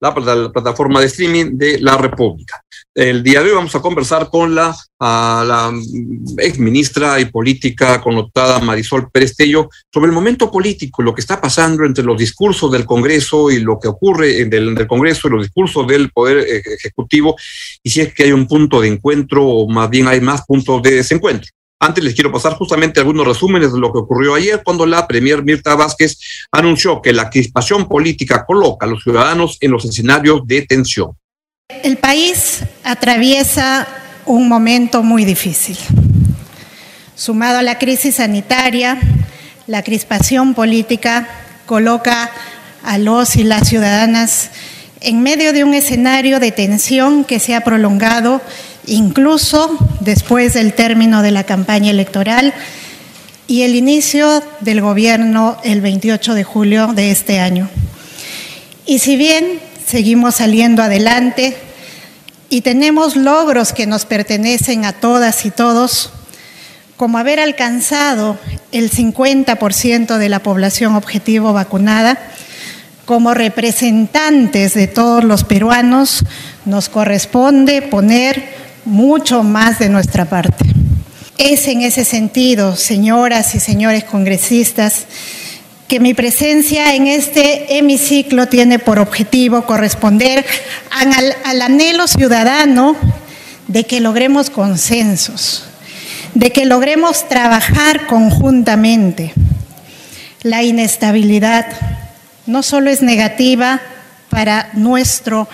la plataforma de streaming de la República. El día de hoy vamos a conversar con la, ex ministra y política connotada Marisol Perestello sobre el momento político, lo que está pasando entre los discursos del Congreso y lo que ocurre en el, Congreso y los discursos del Poder Ejecutivo, y si es que hay un punto de encuentro o más bien hay más puntos de desencuentro. Antes les quiero pasar justamente algunos resúmenes de lo que ocurrió ayer cuando la Premier Mirta Vázquez anunció que la crispación política coloca a los ciudadanos en los escenarios de tensión. El país atraviesa un momento muy difícil. Sumado a la crisis sanitaria, la crispación política coloca a los y las ciudadanas en medio de un escenario de tensión que se ha prolongado incluso después del término de la campaña electoral y el inicio del gobierno el 28 de julio de este año. Y si bien seguimos saliendo adelante y tenemos logros que nos pertenecen a todas y todos, como haber alcanzado el 50% de la población objetivo vacunada, como representantes de todos los peruanos, nos corresponde poner mucho más de nuestra parte. Es en ese sentido, señoras y señores congresistas, que mi presencia en este hemiciclo tiene por objetivo corresponder al, al, anhelo ciudadano de que logremos consensos, de que logremos trabajar conjuntamente. La inestabilidad no solo es negativa para nuestro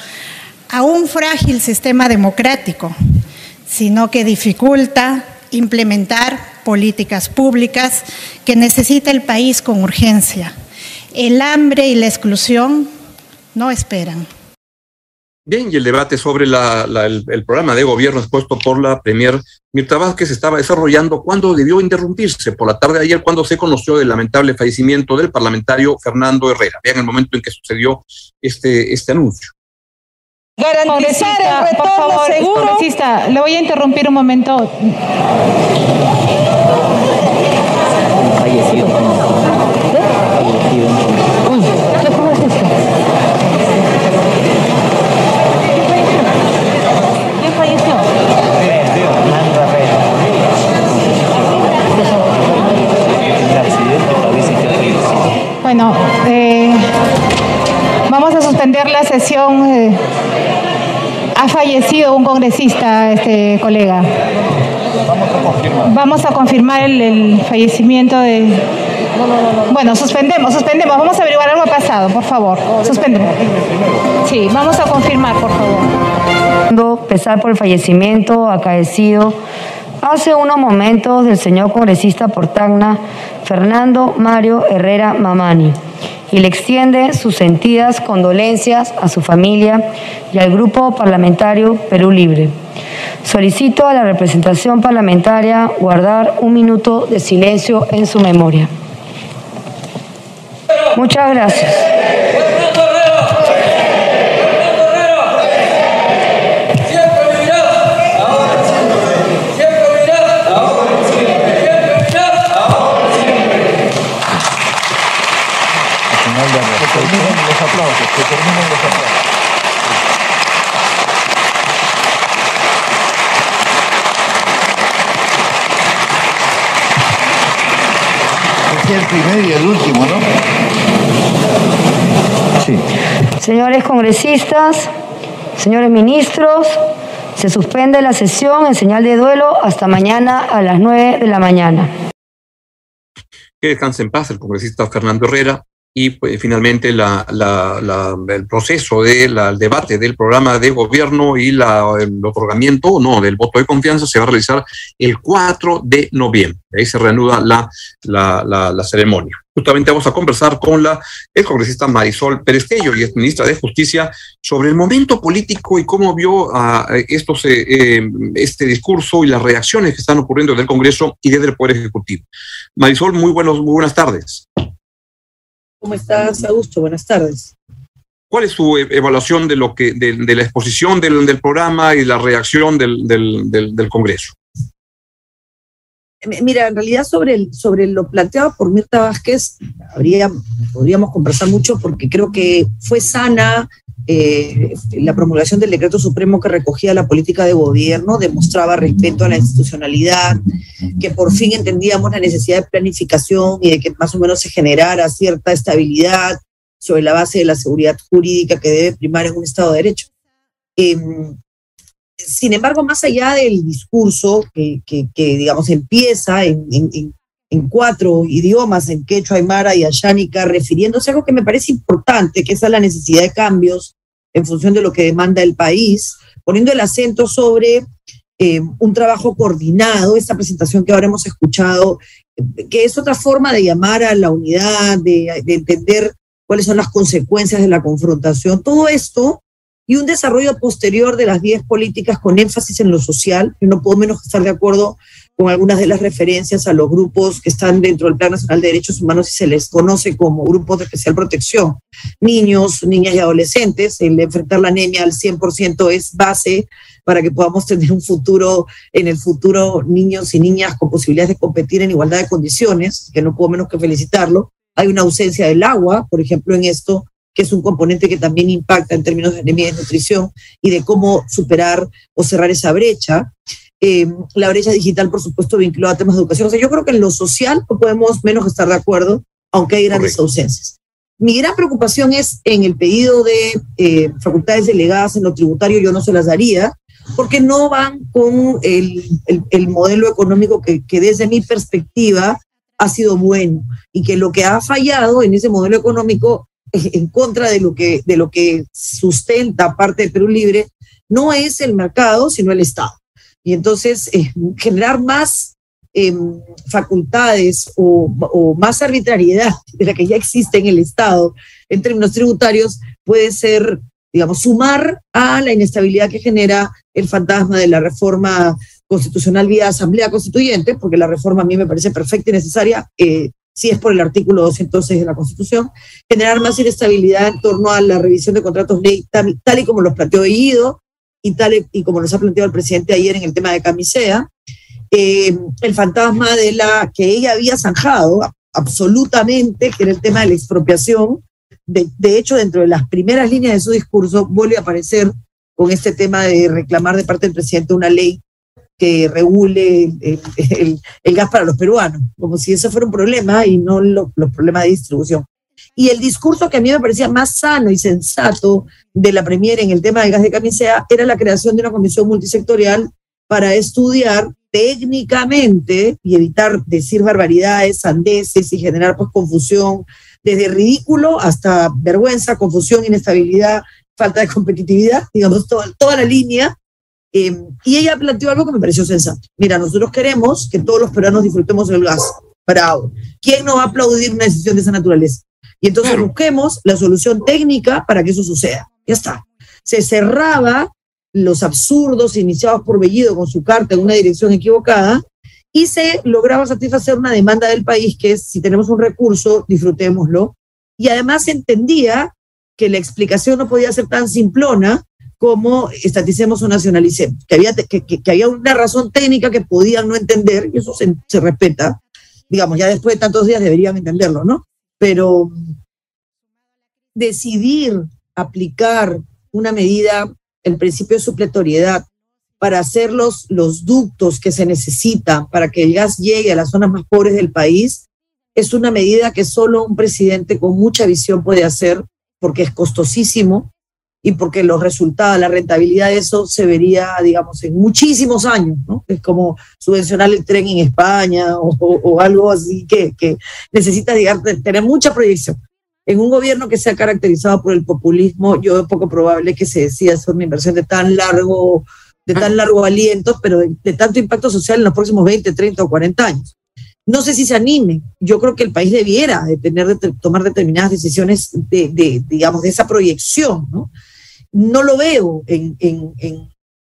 aún frágil sistema democrático, sino que dificulta implementar políticas públicas que necesita el país con urgencia. El hambre y la exclusión no esperan. Bien, y el debate sobre el, programa de gobierno expuesto por la Premier Mirta Vázquez estaba desarrollando cuando debió interrumpirse por la tarde de ayer cuando se conoció el lamentable fallecimiento del parlamentario Fernando Herrera. Vean el momento en que sucedió este, este anuncio. Garantizar el retorno por favor, seguro. Congresista, le voy a interrumpir un momento. Fallecido. Uy, ¿qué fue esto? ¿Quién falleció. Bueno, eh, vamos a suspender la sesión. eh, fallecido un congresista, este colega. Vamos a confirmar. El, fallecimiento de. Bueno, suspendemos, suspendemos. Vamos a averiguar algo pasado, por favor. Suspendemos. Sí, vamos a confirmar, por favor. pesar por el fallecimiento acaecido hace unos momentos del señor congresista por Tacna, Fernando Mario Herrera Mamani, y le extiende sus sentidas condolencias a su familia y al grupo parlamentario Perú Libre. Solicito a la representación parlamentaria guardar un minuto de silencio en su memoria. Muchas gracias. Aplausos, que terminen los aplausos. Es el primer y el último, ¿no? Sí. Señores congresistas, señores ministros, se suspende la sesión en señal de duelo hasta mañana a las 9 de la mañana. Que descanse en paz el congresista Fernando Herrera y pues, finalmente la, el proceso del de debate del programa de gobierno y el otorgamiento no del voto de confianza se va a realizar el 4 de noviembre. Ahí se reanuda la, ceremonia. Justamente vamos a conversar con la el congresista Marisol Perestello y ministra de Justicia sobre el momento político y cómo vio uh, este discurso y las reacciones que están ocurriendo desde el Congreso y desde el Poder Ejecutivo. Marisol, muy, buenos, muy buenas tardes. ¿Cómo estás, Augusto? Buenas tardes. ¿Cuál es su evaluación de lo que de, de la exposición del, del, programa y la reacción del, del, del Congreso? Mira, en realidad sobre, sobre lo planteado por Mirta Vázquez, habría, podríamos conversar mucho porque creo que fue sana eh, la promulgación del decreto supremo que recogía la política de gobierno, demostraba respeto a la institucionalidad, que por fin entendíamos la necesidad de planificación y de que más o menos se generara cierta estabilidad sobre la base de la seguridad jurídica que debe primar en un Estado de Derecho. Em, sin embargo, más allá del discurso que, digamos, empieza en, cuatro idiomas, en quechua, aymara y ayánica, refiriéndose a algo que me parece importante, que es a la necesidad de cambios en función de lo que demanda el país, poniendo el acento sobre eh, un trabajo coordinado, esta presentación que ahora hemos escuchado, que es otra forma de llamar a la unidad, de, de entender cuáles son las consecuencias de la confrontación. Todo esto y un desarrollo posterior de las 10 políticas con énfasis en lo social, que no puedo menos estar de acuerdo con algunas de las referencias a los grupos que están dentro del Plan Nacional de Derechos Humanos y se les conoce como grupos de especial protección. Niños, niñas y adolescentes, el enfrentar la anemia al 100% es base para que podamos tener un futuro, en el futuro, niños y niñas con posibilidades de competir en igualdad de condiciones, que no puedo menos que felicitarlo. Hay una ausencia del agua, por ejemplo, en esto, que es un componente que también impacta en términos de anemia y nutrición y de cómo superar o cerrar esa brecha. Eh, la brecha digital, por supuesto, vinculada a temas de educación. O sea, yo creo que en lo social no podemos menos estar de acuerdo, aunque hay grandes ausencias. Mi gran preocupación es en el pedido de eh, facultades delegadas en lo tributario, yo no se las daría, porque no van con el, el, modelo económico que, que, desde mi perspectiva ha sido bueno y que lo que ha fallado en ese modelo económico en contra de lo que, de lo que sustenta parte de Perú Libre, no es el mercado, sino el Estado. Y entonces, eh, generar más em, facultades o, más arbitrariedad de la que ya existe en el Estado en términos tributarios puede ser, digamos, sumar a la inestabilidad que genera el fantasma de la reforma constitucional vía asamblea constituyente, porque la reforma a mí me parece perfecta y necesaria, eh, si es por el artículo 206 de la Constitución, generar más inestabilidad en torno a la revisión de contratos ley, tal, y como los planteó Guido y tal y como nos ha planteado el presidente ayer en el tema de Camisea, eh, el fantasma de la que ella había zanjado absolutamente, que era el tema de la expropiación. De, de hecho, dentro de las primeras líneas de su discurso, vuelve a aparecer con este tema de reclamar de parte del presidente una ley que regule el, gas para los peruanos, como si eso fuera un problema y no los problemas de distribución. Y el discurso que a mí me parecía más sano y sensato de la Premier en el tema del gas de camisea era la creación de una comisión multisectorial para estudiar técnicamente y evitar decir barbaridades, sandeces y generar pues confusión, desde ridículo hasta vergüenza, confusión, inestabilidad, falta de competitividad, digamos, toda, toda la línea eh, y ella planteó algo que me pareció sensato. Mira, nosotros queremos que todos los peruanos disfrutemos del gas. Bravo. ¿Quién no va a aplaudir una decisión de esa naturaleza? Y entonces busquemos la solución técnica para que eso suceda. Ya está. Se cerraba los absurdos iniciados por Bellido con su carta en una dirección equivocada y se lograba satisfacer una demanda del país que es, si tenemos un recurso, disfrutémoslo. Y además se entendía que la explicación no podía ser tan simplona como estaticemos o nacionalicemos, que había, que, que, había una razón técnica que podían no entender, y eso se, se, respeta, digamos, ya después de tantos días deberían entenderlo, ¿no? Pero decidir aplicar una medida, el principio de supletoriedad, para hacer los, los ductos que se necesitan para que el gas llegue a las zonas más pobres del país, es una medida que solo un presidente con mucha visión puede hacer, porque es costosísimo, y porque los resultados, la rentabilidad de eso se vería, digamos, en muchísimos años, ¿no? Es como subvencionar el tren en España o, algo así que, que necesita, digamos, tener mucha proyección. En un gobierno que sea caracterizado por el populismo, yo es poco probable que se decida hacer una inversión de tan largo, de tan largo aliento, pero de, tanto impacto social en los próximos 20, 30 o 40 años. No sé si se anime. Yo creo que el país debiera de tener de tomar determinadas decisiones de, de, digamos, de esa proyección, ¿no? No lo veo en,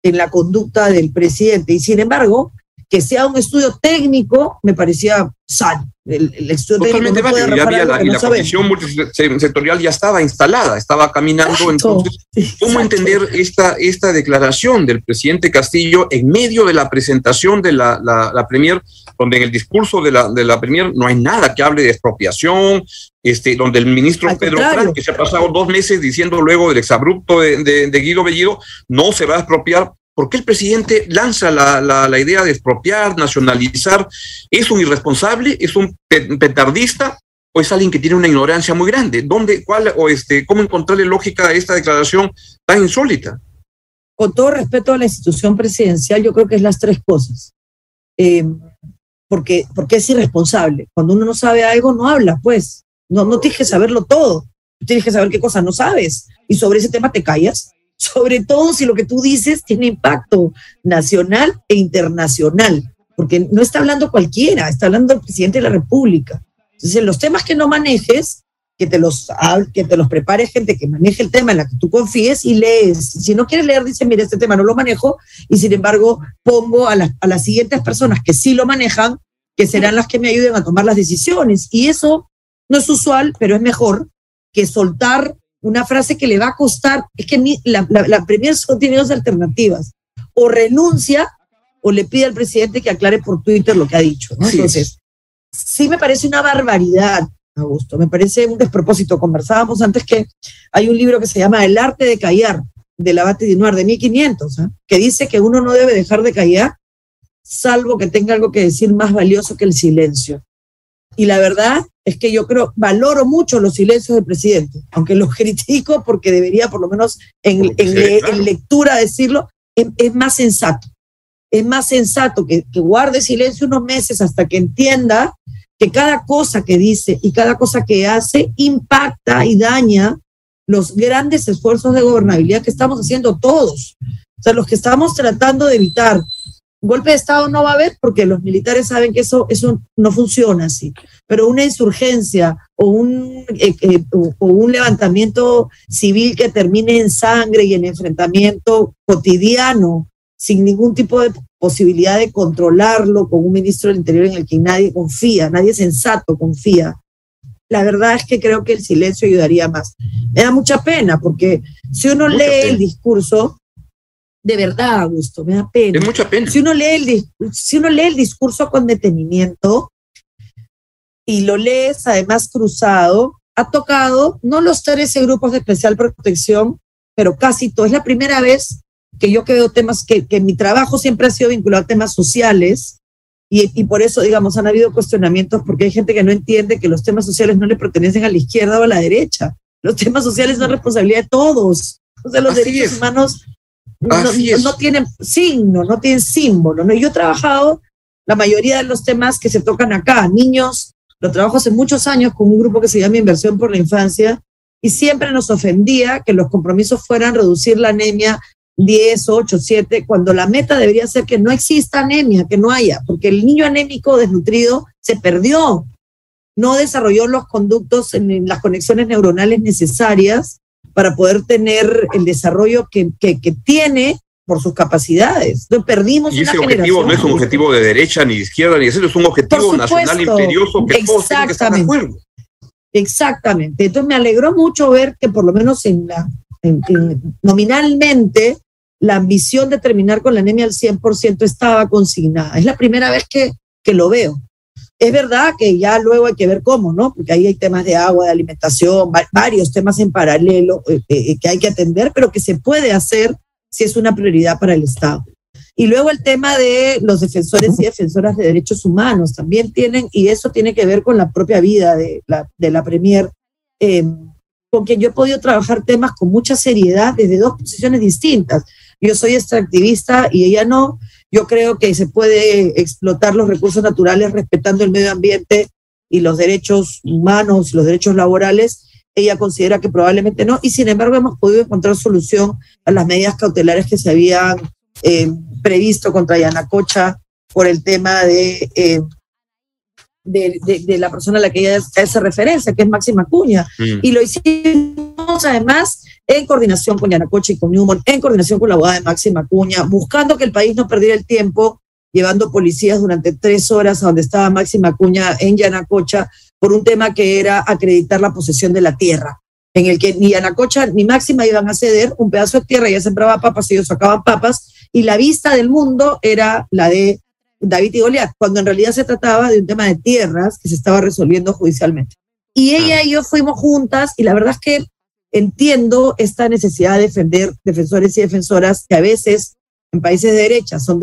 la conducta del presidente. Y sin embargo, que sea un estudio técnico me parecía sano. El, el estudio Totalmente técnico no válido, ya la, y no la comisión multisectorial ya estaba instalada, estaba caminando. Exacto, Entonces, ¿cómo exacto. entender esta, esta declaración del presidente Castillo en medio de la presentación de la, la, la Premier, donde en el discurso de la, de la Premier no hay nada que hable de expropiación, este, donde el ministro Al Pedro. Frank, que se ha pasado dos meses diciendo luego del exabrupto de, de, de Guido Bellido, no se va a expropiar. ¿Por qué el presidente lanza la, la, idea de expropiar, nacionalizar? ¿Es un irresponsable? ¿Es un pe- petardista? ¿O es alguien que tiene una ignorancia muy grande? ¿Dónde, cuál, o este, cómo encontrarle lógica a esta declaración tan insólita? con todo respeto a la institución presidencial, yo creo que es las tres cosas. Eh, porque, porque es irresponsable. Cuando uno no sabe algo, no habla, pues. No, no tienes que saberlo todo. Tienes que saber qué cosas no sabes. Y sobre ese tema te callas. Sobre todo si lo que tú dices tiene impacto nacional e internacional. Porque no está hablando cualquiera, está hablando el presidente de la República. Entonces, los temas que no manejes, que te los, que te los prepare gente que maneje el tema en la que tú confíes y lees. Si no quieres leer, dice, mira, este tema no lo manejo y sin embargo pongo a, las- a las siguientes personas que sí lo manejan, que serán las que me ayuden a tomar las decisiones. Y eso no es usual, pero es mejor que soltar una frase que le va a costar. Es que ni- la, la, la Premier solo tiene dos alternativas. O renuncia o le pide al presidente que aclare por Twitter lo que ha dicho. ¿no? Entonces, sí me parece una barbaridad, Augusto, me parece un despropósito. Conversábamos antes que hay un libro que se llama El arte de callar, del Abate Dinuar, de 1500, ¿ah? que dice que uno no debe dejar de callar, salvo que tenga algo que decir más valioso que el silencio. Y la verdad es que yo creo, valoro mucho los silencios del presidente, aunque los critico porque debería por lo menos en, Porque en se ve le- claro. en lectura decirlo, es, es más sensato. Es más sensato que, que guarde silencio unos meses hasta que entienda que cada cosa que dice y cada cosa que hace impacta y daña los grandes esfuerzos de gobernabilidad que estamos haciendo todos. O sea, los que estamos tratando de evitar golpe de Estado no va a haber porque los militares saben que eso, eso no funciona así. Pero una insurgencia o un, eh, eh, o, o un levantamiento civil que termine en sangre y en enfrentamiento cotidiano, sin ningún tipo de posibilidad de controlarlo, con un ministro del Interior en el que nadie confía, nadie sensato confía. La verdad es que creo que el silencio ayudaría más. Me da mucha pena porque si uno Mucha lee pena. el discurso, de verdad, Augusto, me da pena Es mucha pena. si uno lee el, si uno lee el discurso con detenimiento y lo lees además cruzado, ha tocado no los 13 grupos de especial protección, pero casi todo. Es la primera vez que yo que veo temas, que, que mi trabajo siempre ha sido vinculado a temas sociales y, y por eso, digamos, han habido cuestionamientos porque hay gente que no entiende que los temas sociales no le pertenecen a la izquierda o a la derecha. Los temas sociales son responsabilidad de todos. O sea, los Así derechos es. humanos no, es. no tienen signo, no tienen símbolo. ¿no? Yo he trabajado la mayoría de los temas que se tocan acá, niños, lo trabajo hace muchos años con un grupo que se llama Inversión por la Infancia y siempre nos ofendía que los compromisos fueran reducir la anemia 10, 8, 7, cuando la meta debería ser que no exista anemia, que no haya, porque el niño anémico desnutrido se perdió, no desarrolló los conductos en las conexiones neuronales necesarias para poder tener el desarrollo que, que, que tiene por sus capacidades. Entonces perdimos Y una ese objetivo no es un objetivo de derecha ni de izquierda ni de centro, es un objetivo nacional imperioso que todos tienen que estar de Exactamente. acuerdo. Exactamente. Entonces me alegró mucho ver que por lo menos en la, en- en- nominalmente la ambición de terminar con la anemia al 100% estaba consignada. Es la primera vez que, que lo veo. Es verdad que ya luego hay que ver cómo, ¿no? Porque ahí hay temas de agua, de alimentación, va- varios temas en paralelo eh, eh, que hay que atender, pero que se puede hacer si es una prioridad para el Estado. Y luego el tema de los defensores y defensoras de derechos humanos también tienen, y eso tiene que ver con la propia vida de la, de la Premier, eh, con quien yo he podido trabajar temas con mucha seriedad desde dos posiciones distintas. Yo soy extractivista y ella no. Yo creo que se puede explotar los recursos naturales respetando el medio ambiente y los derechos humanos, los derechos laborales. Ella considera que probablemente no, y sin embargo hemos podido encontrar solución a las medidas cautelares que se habían eh, previsto contra Yanacocha por el tema de, eh, de, de- de la persona a la que ella hace referencia, que es Máxima Cuña. Mm. Y lo hicimos además en coordinación con Yanacocha y con Newman, en coordinación con la abogada de Máxima Cuña, buscando que el país no perdiera el tiempo llevando policías durante tres horas a donde estaba Máxima Cuña en Yanacocha por un tema que era acreditar la posesión de la tierra, en el que ni Yanacocha ni Máxima iban a ceder un pedazo de tierra, ya sembraba papas, ellos sacaban papas, y la vista del mundo era la de David y Goliat, cuando en realidad se trataba de un tema de tierras que se estaba resolviendo judicialmente. Y ella y yo fuimos juntas y la verdad es que entiendo esta necesidad de defender defensores y defensoras que a veces en países de derecha son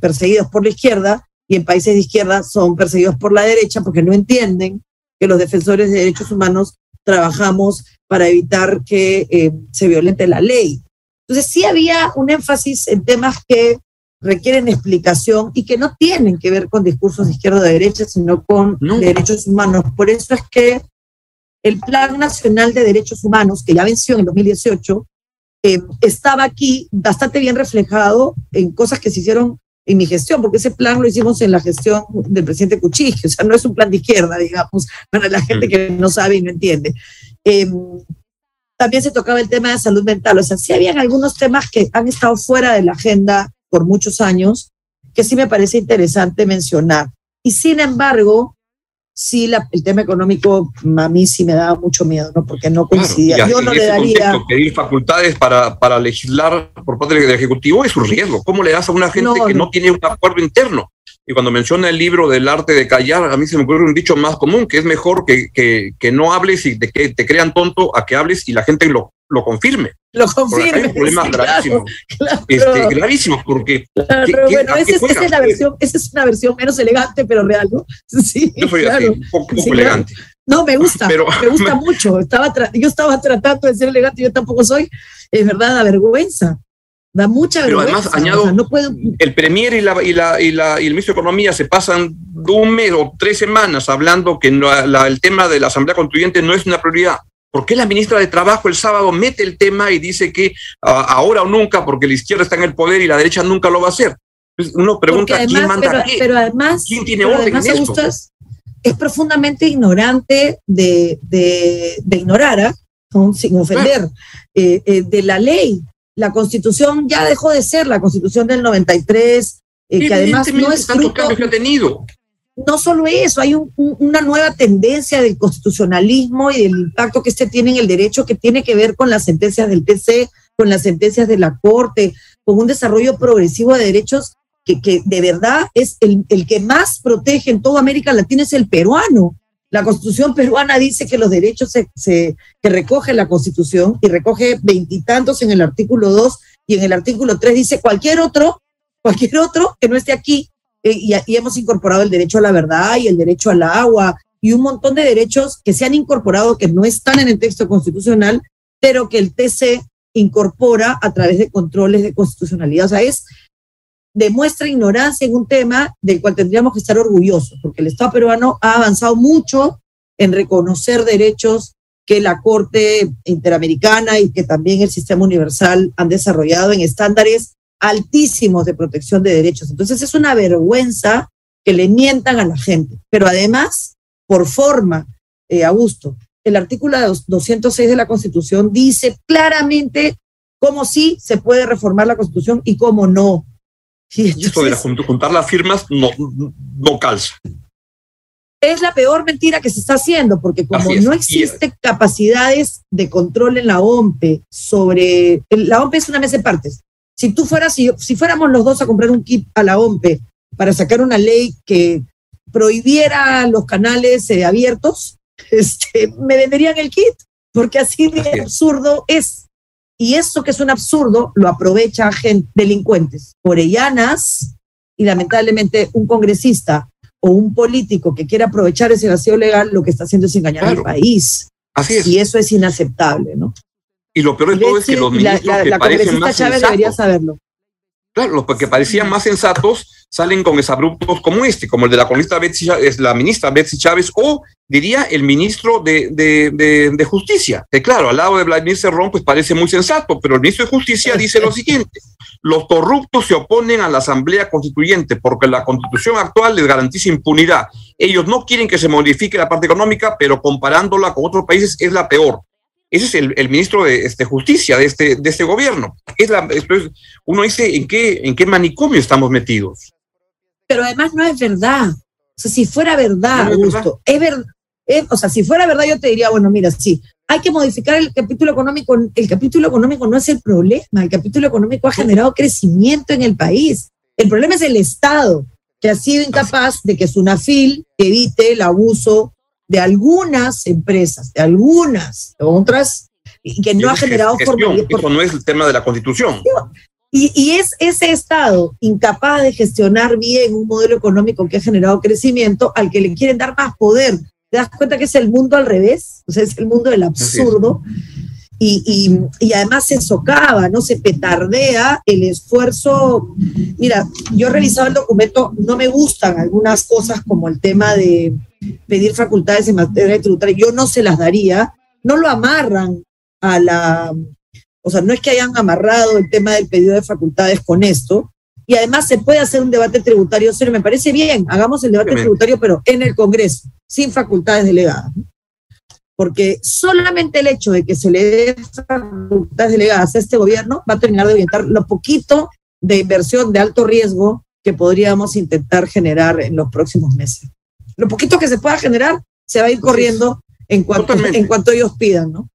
perseguidos por la izquierda y en países de izquierda son perseguidos por la derecha porque no entienden que los defensores de derechos humanos trabajamos para evitar que eh, se violente la ley. Entonces sí había un énfasis en temas que requieren explicación y que no tienen que ver con discursos de izquierda o de derecha, sino con derechos humanos. Por eso es que el Plan Nacional de Derechos Humanos, que ya venció en el 2018, eh, estaba aquí bastante bien reflejado en cosas que se hicieron en mi gestión, porque ese plan lo hicimos en la gestión del presidente Kuczynski, o sea, no es un plan de izquierda, digamos, para la gente mm. que no sabe y no entiende. Em, también se tocaba el tema de salud mental, o sea, sí habían algunos temas que han estado fuera de la agenda por muchos años, que sí me parece interesante mencionar. Y sin embargo, sí la, el tema económico a mí sí me daba mucho miedo, ¿no? Porque no coincidía. Yo no le daría... pedir facultades para, para legislar por parte del Ejecutivo es un riesgo. ¿Cómo le das a una gente que no tiene un acuerdo interno? Y cuando menciona el libro del arte de callar, a mí se me ocurre un dicho más común, que es mejor que, que, que no hables y de que te crean tonto a que hables y la gente lo, lo confirme. Lo confirme. Hay un problema gravísimo. Este, gravísimo, porque. bueno, esa, es la versión, esa es una versión menos elegante, pero real, ¿no? Sí, Yo así, un poco, elegante. No, me gusta, pero, me gusta mucho. Estaba yo estaba tratando de ser elegante, yo tampoco soy. Es verdad, da vergüenza. Da mucha pero vergüenza. Pero además, añado, no puedo... el Premier y, la, y, la, y, la, y el ministro de Economía se pasan un mes o tres semanas hablando que el tema de la Asamblea Constituyente no es una prioridad. ¿Por qué la ministra de Trabajo el sábado mete el tema y dice que ahora o nunca, porque la izquierda está en el poder y la derecha nunca lo va a hacer? Uno pregunta, ¿quién manda qué? Pero además, ¿quién tiene orden en esto? Es, profundamente ignorante de, de, ignorar, ¿ah? sin ofender, eh, eh, de la ley. La constitución ya dejó de ser la constitución del 93, eh, que además no es fruto, que ha tenido no solo eso, hay una nueva tendencia del constitucionalismo y del impacto que este tiene en el derecho que tiene que ver con las sentencias del TC, con las sentencias de la Corte, con un desarrollo progresivo de derechos que, que de verdad es el, el, que más protege en toda América Latina es el peruano. La constitución peruana dice que los derechos se, se que recoge la constitución y recoge veintitantos en el artículo 2 y en el artículo 3 dice cualquier otro, cualquier otro que no esté aquí eh, y, hemos incorporado el derecho a la verdad y el derecho al agua y un montón de derechos que se han incorporado que no están en el texto constitucional, pero que el TC incorpora a través de controles de constitucionalidad. O sea, es demuestra ignorancia en un tema del cual tendríamos que estar orgullosos, porque el Estado peruano ha avanzado mucho en reconocer derechos que la Corte Interamericana y que también el Sistema Universal han desarrollado en estándares altísimos de protección de derechos. Entonces es una vergüenza que le mientan a la gente. Pero además, por forma, eh, Augusto, el artículo 206 de la Constitución dice claramente cómo sí se puede reformar la Constitución y cómo no. Y, esto de juntar las firmas no, no calza. Es la peor mentira que se está haciendo, porque como no existe capacidades de control en la OMPE sobre... La OMPE es una mesa de partes si tú fueras, si, si fuéramos los dos a comprar un kit a la OMPE para sacar una ley que prohibiera los canales eh, abiertos, este, me venderían el kit, porque así de absurdo es. Y eso que es un absurdo lo aprovecha gente, delincuentes, orellanas, y lamentablemente un congresista o un político que quiera aprovechar ese vacío legal, lo que está haciendo es engañar al país. Así es. Y eso es inaceptable, ¿no? Y lo peor de todo es que los ministros que parecen más Chávez debería saberlo. Claro, los que parecían más sensatos salen con exabruptos como este, como el de la ministra Betsy, es la ministra Betsy Chávez o diría el ministro de, de, de, Justicia, que claro, al lado de Vladimir Cerrón pues parece muy sensato, pero el ministro de Justicia dice lo siguiente, los corruptos se oponen a la Asamblea Constituyente porque la constitución actual les garantiza impunidad. Ellos no quieren que se modifique la parte económica, pero comparándola con otros países es la peor. Ese es el, ministro de este, Justicia de este, de este gobierno. Es la, uno dice, ¿en qué, ¿en qué manicomio estamos metidos? pero además no es verdad. O sea, si fuera verdad, Augusto, es verdad. o sea, si fuera verdad, yo te diría, bueno, mira, sí, hay que modificar el capítulo económico. El capítulo económico no es el problema. El capítulo económico ha generado crecimiento en el país. El problema es el Estado, que ha sido incapaz de que Sunafil evite el abuso de algunas empresas, de algunas, de otras, y que no ha generado formalidad. Eso no es el tema de la Constitución. Y, y, es ese Estado incapaz de gestionar bien un modelo económico que ha generado crecimiento al que le quieren dar más poder te das cuenta que es el mundo al revés, o sea, es el mundo del absurdo. Y, y, además se socava, ¿no? Se petardea el esfuerzo. Mira, yo he revisado el documento, no me gustan algunas cosas como el tema de pedir facultades en materia tributaria, yo no se las daría, no lo amarran a la, o sea, no es que hayan amarrado el tema del pedido de facultades con esto, y además se puede hacer un debate tributario serio. Me parece bien, hagamos el debate tributario, pero en el Congreso, sin facultades delegadas. Porque solamente el hecho de que se le dé facultades delegadas a este gobierno va a terminar de orientar lo poquito de inversión de alto riesgo que podríamos intentar generar en los próximos meses. Lo poquito que se pueda generar se va a ir corriendo en cuanto, en cuanto ellos pidan, ¿no?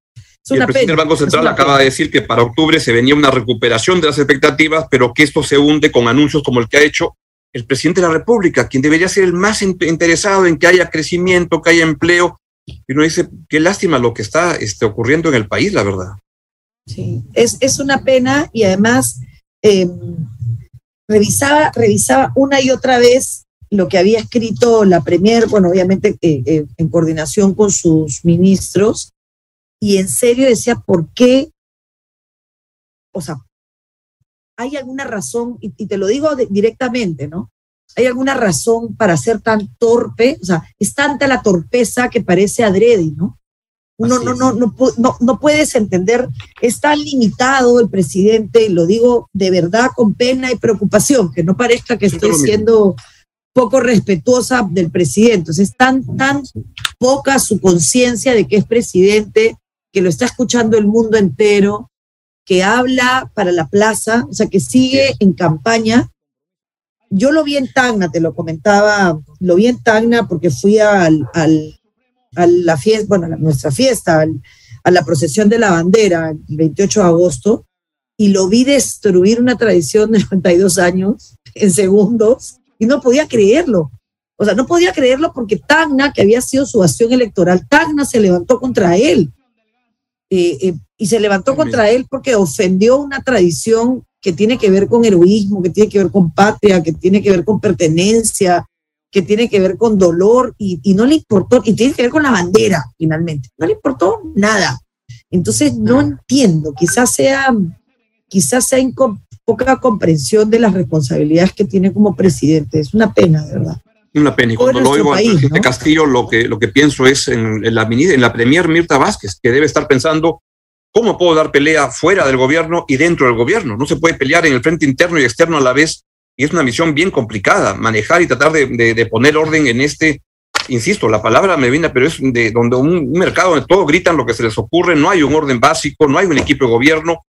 el presidente del Banco Central acaba de decir que para octubre se venía una recuperación de las expectativas, pero que esto se hunde con anuncios como el que ha hecho el presidente de la República, quien debería ser el más interesado en que haya crecimiento, que haya empleo. Y uno dice, qué lástima lo que está este, ocurriendo en el país, la verdad. Sí, es, es una pena y además em, revisaba, revisaba una y otra vez lo que había escrito la Premier, bueno, obviamente eh, eh, en coordinación con sus ministros, y en serio decía, ¿por qué? O sea, ¿hay alguna razón? Y, te lo digo directamente, ¿no? ¿Hay alguna razón para ser tan torpe? O sea, es tanta la torpeza que parece adrede, ¿no? Uno no, no, no, no, no puedes entender, es tan limitado el presidente, y lo digo de verdad con pena y preocupación, que no parezca que estoy siendo poco respetuosa del presidente. es tan, tan poca su conciencia de que es presidente, que lo está escuchando el mundo entero, que habla para la plaza, o sea, que sigue en campaña. Yo lo vi en Tacna, te lo comentaba, lo vi en Tacna porque fui al, al, a la fiesta, bueno, a nuestra fiesta, a la procesión de la bandera, el 28 de agosto, y lo vi destruir una tradición de 92 años en segundos, y no podía creerlo. O sea, no podía creerlo porque Tacna, que había sido su acción electoral, Tacna se levantó contra él. Eh, eh, y se levantó contra él porque ofendió una tradición que tiene que ver con heroísmo, que tiene que ver con patria, que tiene que ver con pertenencia, que tiene que ver con dolor y, no le importó, y tiene que ver con la bandera finalmente, no le importó nada. Entonces no entiendo, quizás sea, quizás sea poca comprensión de las responsabilidades que tiene como presidente, es una pena, de verdad. Una pena. Y cuando lo oigo al presidente Castillo, lo que, lo que pienso es en, la, en la premier Mirta Vázquez, que debe estar pensando cómo puedo dar pelea fuera del gobierno y dentro del gobierno. No se puede pelear en el frente interno y externo a la vez. Y es una misión bien complicada, manejar y tratar de, de, poner orden en este, insisto, la palabra me viene, pero es de donde un, mercado donde todos gritan lo que se les ocurre, no hay un orden básico, no hay un equipo de gobierno,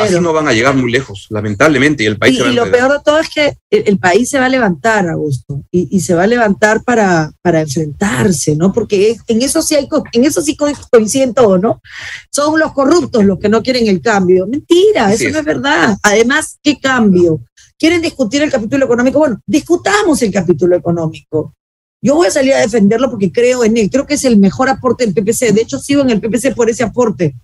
Así no van a llegar muy lejos, lamentablemente, y el país y, lo peor de todo es que el, país se va a levantar, Augusto, y, y, se va a levantar para, para enfrentarse, ¿no? Porque en eso sí hay, en eso sí coinciden todos, ¿no? Son los corruptos los que no quieren el cambio. Mentira, eso no es verdad. Además, ¿qué cambio? ¿Quieren discutir el capítulo económico? Bueno, discutamos el capítulo económico. Yo voy a salir a defenderlo porque creo en él. Creo que es el mejor aporte del PPC. De hecho, sigo en el PPC por ese aporte.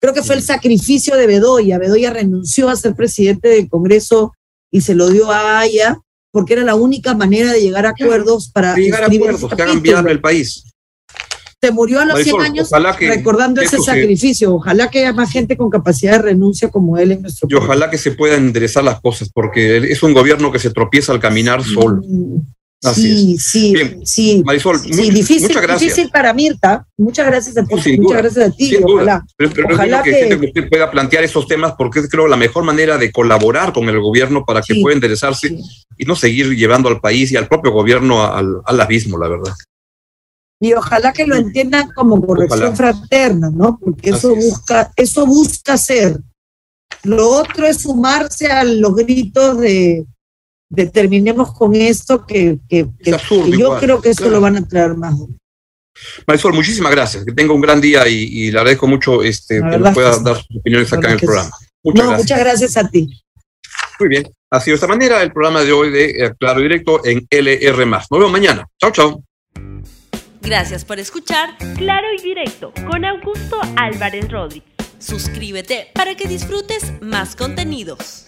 Creo que fue el sacrificio de Bedoya. Bedoya renunció a ser presidente del Congreso y se lo dio a Aya porque era la única manera de llegar a acuerdos para llegar a acuerdos que hagan viable el país. Se murió a los 100 años recordando ese sacrificio. ojalá que haya más gente con capacidad de renuncia como él en nuestro país. Y ojalá que se puedan enderezar las cosas, porque es un gobierno que se tropieza al caminar solo. Mm sí, sí, sí. Marisol, difícil, muchas gracias. difícil para Mirta. Muchas gracias a ti. muchas gracias a ti. Ojalá, pero, ojalá que, usted pueda plantear esos temas porque es creo la mejor manera de colaborar con el gobierno para que pueda interesarse y no seguir llevando al país y al propio gobierno al, abismo, la verdad. Y ojalá que lo entiendan como corrección fraterna, ¿no? Porque eso busca, eso busca ser. Lo otro es sumarse a los gritos de determinemos con esto que, que, que- absurdo que yo igual, creo que eso claro. lo van a traer más. Marisol, muchísimas gracias. Que tenga un gran día y, y le agradezco mucho este, que nos pueda dar sus opiniones acá en el programa. Muchas no, gracias. muchas gracias a ti. Muy bien. Ha sido de esta manera el programa de hoy de eh, Claro y Directo en LR. Nos vemos mañana. Chao, chao. Gracias por escuchar Claro y Directo con Augusto Álvarez Rodríguez. Suscríbete para que disfrutes más contenidos.